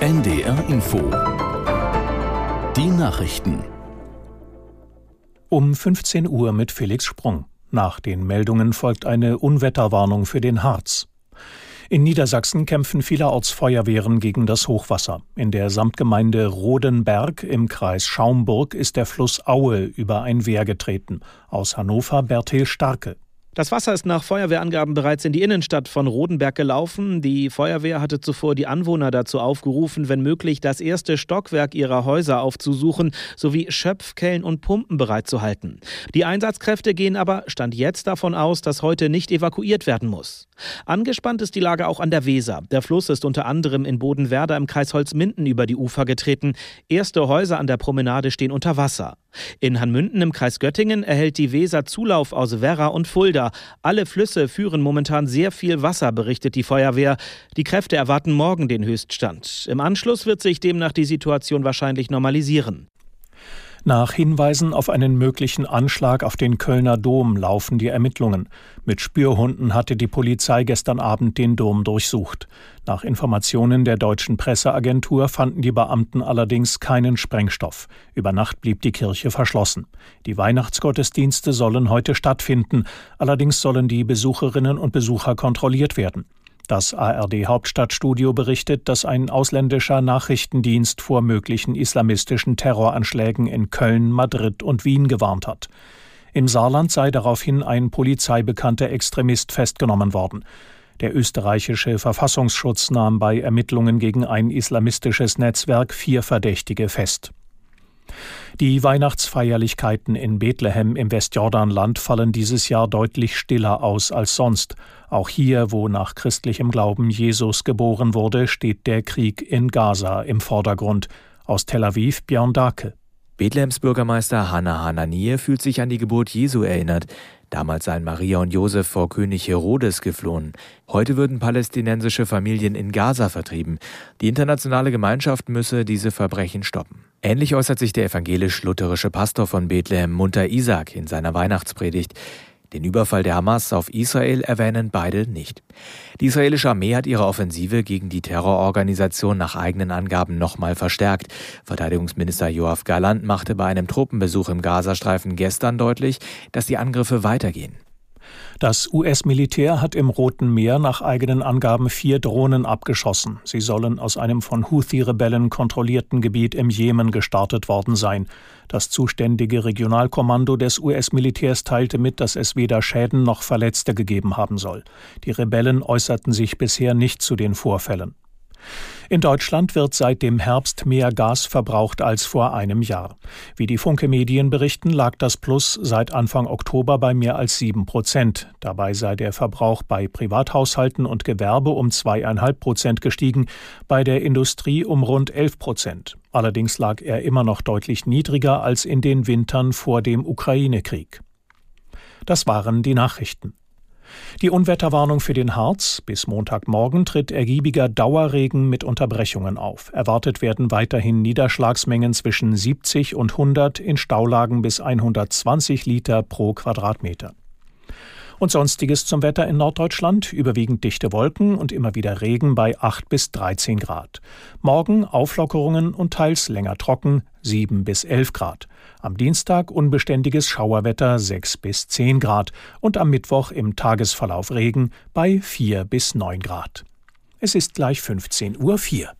NDR Info. Die Nachrichten. Um 15 Uhr mit Felix Sprung. Nach den Meldungen folgt eine Unwetterwarnung für den Harz. In Niedersachsen kämpfen vielerorts Feuerwehren gegen das Hochwasser. In der Samtgemeinde Rodenberg im Kreis Schaumburg ist der Fluss Aue über ein Wehr getreten. Aus Hannover Bertil Starke. Das Wasser ist nach Feuerwehrangaben bereits in die Innenstadt von Rodenberg gelaufen. Die Feuerwehr hatte zuvor die Anwohner dazu aufgerufen, wenn möglich das erste Stockwerk ihrer Häuser aufzusuchen, sowie Schöpfkellen und Pumpen bereitzuhalten. Die Einsatzkräfte gehen aber Stand jetzt davon aus, dass heute nicht evakuiert werden muss. Angespannt ist die Lage auch an der Weser. Der Fluss ist unter anderem in Bodenwerder im Kreis Holzminden über die Ufer getreten. Erste Häuser an der Promenade stehen unter Wasser. In Hanmünden im Kreis Göttingen erhält die Weser Zulauf aus Werra und Fulda. Alle Flüsse führen momentan sehr viel Wasser, berichtet die Feuerwehr. Die Kräfte erwarten morgen den Höchststand. Im Anschluss wird sich demnach die Situation wahrscheinlich normalisieren. Nach Hinweisen auf einen möglichen Anschlag auf den Kölner Dom laufen die Ermittlungen. Mit Spürhunden hatte die Polizei gestern Abend den Dom durchsucht. Nach Informationen der deutschen Presseagentur fanden die Beamten allerdings keinen Sprengstoff. Über Nacht blieb die Kirche verschlossen. Die Weihnachtsgottesdienste sollen heute stattfinden, allerdings sollen die Besucherinnen und Besucher kontrolliert werden. Das ARD Hauptstadtstudio berichtet, dass ein ausländischer Nachrichtendienst vor möglichen islamistischen Terroranschlägen in Köln, Madrid und Wien gewarnt hat. Im Saarland sei daraufhin ein polizeibekannter Extremist festgenommen worden. Der österreichische Verfassungsschutz nahm bei Ermittlungen gegen ein islamistisches Netzwerk vier Verdächtige fest. Die Weihnachtsfeierlichkeiten in Bethlehem im Westjordanland fallen dieses Jahr deutlich stiller aus als sonst. Auch hier, wo nach christlichem Glauben Jesus geboren wurde, steht der Krieg in Gaza im Vordergrund. Aus Tel Aviv Björn Dake. Bethlehems Bürgermeister Hanna Hananieh fühlt sich an die Geburt Jesu erinnert. Damals seien Maria und Josef vor König Herodes geflohen. Heute würden palästinensische Familien in Gaza vertrieben. Die internationale Gemeinschaft müsse diese Verbrechen stoppen. Ähnlich äußert sich der evangelisch-lutherische Pastor von Bethlehem Munter Isaac in seiner Weihnachtspredigt. Den Überfall der Hamas auf Israel erwähnen beide nicht. Die israelische Armee hat ihre Offensive gegen die Terrororganisation nach eigenen Angaben nochmal verstärkt. Verteidigungsminister Joachim Galland machte bei einem Truppenbesuch im Gazastreifen gestern deutlich, dass die Angriffe weitergehen. Das US-Militär hat im Roten Meer nach eigenen Angaben vier Drohnen abgeschossen. Sie sollen aus einem von Houthi-Rebellen kontrollierten Gebiet im Jemen gestartet worden sein. Das zuständige Regionalkommando des US-Militärs teilte mit, dass es weder Schäden noch Verletzte gegeben haben soll. Die Rebellen äußerten sich bisher nicht zu den Vorfällen. In Deutschland wird seit dem Herbst mehr Gas verbraucht als vor einem Jahr. Wie die Funke Medien berichten, lag das Plus seit Anfang Oktober bei mehr als sieben Prozent. Dabei sei der Verbrauch bei Privathaushalten und Gewerbe um zweieinhalb Prozent gestiegen, bei der Industrie um rund elf Prozent. Allerdings lag er immer noch deutlich niedriger als in den Wintern vor dem Ukraine-Krieg. Das waren die Nachrichten. Die Unwetterwarnung für den Harz. Bis Montagmorgen tritt ergiebiger Dauerregen mit Unterbrechungen auf. Erwartet werden weiterhin Niederschlagsmengen zwischen 70 und 100, in Staulagen bis 120 Liter pro Quadratmeter. Und sonstiges zum Wetter in Norddeutschland. Überwiegend dichte Wolken und immer wieder Regen bei 8 bis 13 Grad. Morgen Auflockerungen und teils länger trocken 7 bis 11 Grad. Am Dienstag unbeständiges Schauerwetter 6 bis 10 Grad und am Mittwoch im Tagesverlauf Regen bei 4 bis 9 Grad. Es ist gleich 15.04 Uhr.